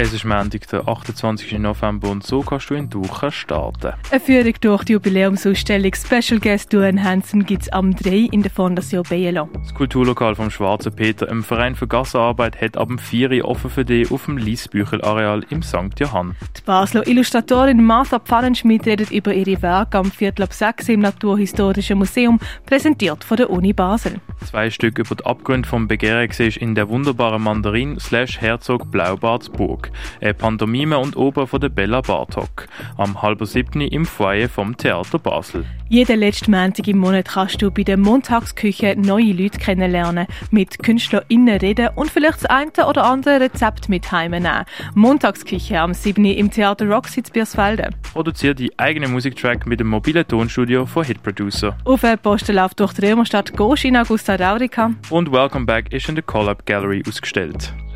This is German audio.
Es ist Montag, der 28. November und so kannst du in Duchen starten. Eine Führung durch die Jubiläumsausstellung Special Guest Duane Hansen gibt es am 3 in der Fondation Bielo. Das Kulturlokal vom Schwarzen Peter im Verein für Gassenarbeit hat ab dem 4 Uhr offen für dich auf dem Liesbüchel-Areal im St. Johann. Die Basler Illustratorin Martha Pfannenschmidt redet über ihre Werke am Viertel ab 6 im Naturhistorischen Museum, präsentiert von der Uni Basel. Zwei Stück über die Abgründe vom Begehren siehst in der wunderbaren Mandarin slash Herzog Blaubartsburg. Eine Pantomime und Oper von der Bella Bartok. Am halben siebten im Foyer vom Theater Basel. Jeden letzten Montag im Monat kannst du bei der Montagsküche neue Leute kennenlernen, mit KünstlerInnen reden und vielleicht das eine oder andere Rezept mit heimnehmen. Montagsküche am 7. im Theater Roxy Biersfelde. Produziere die eigene Musiktrack mit dem mobilen Tonstudio von Hit Producer. Auf einem Postenlauf durch die Römerstadt Gosch in Augusta Raurica. Und Welcome Back ist in der Collab Gallery ausgestellt.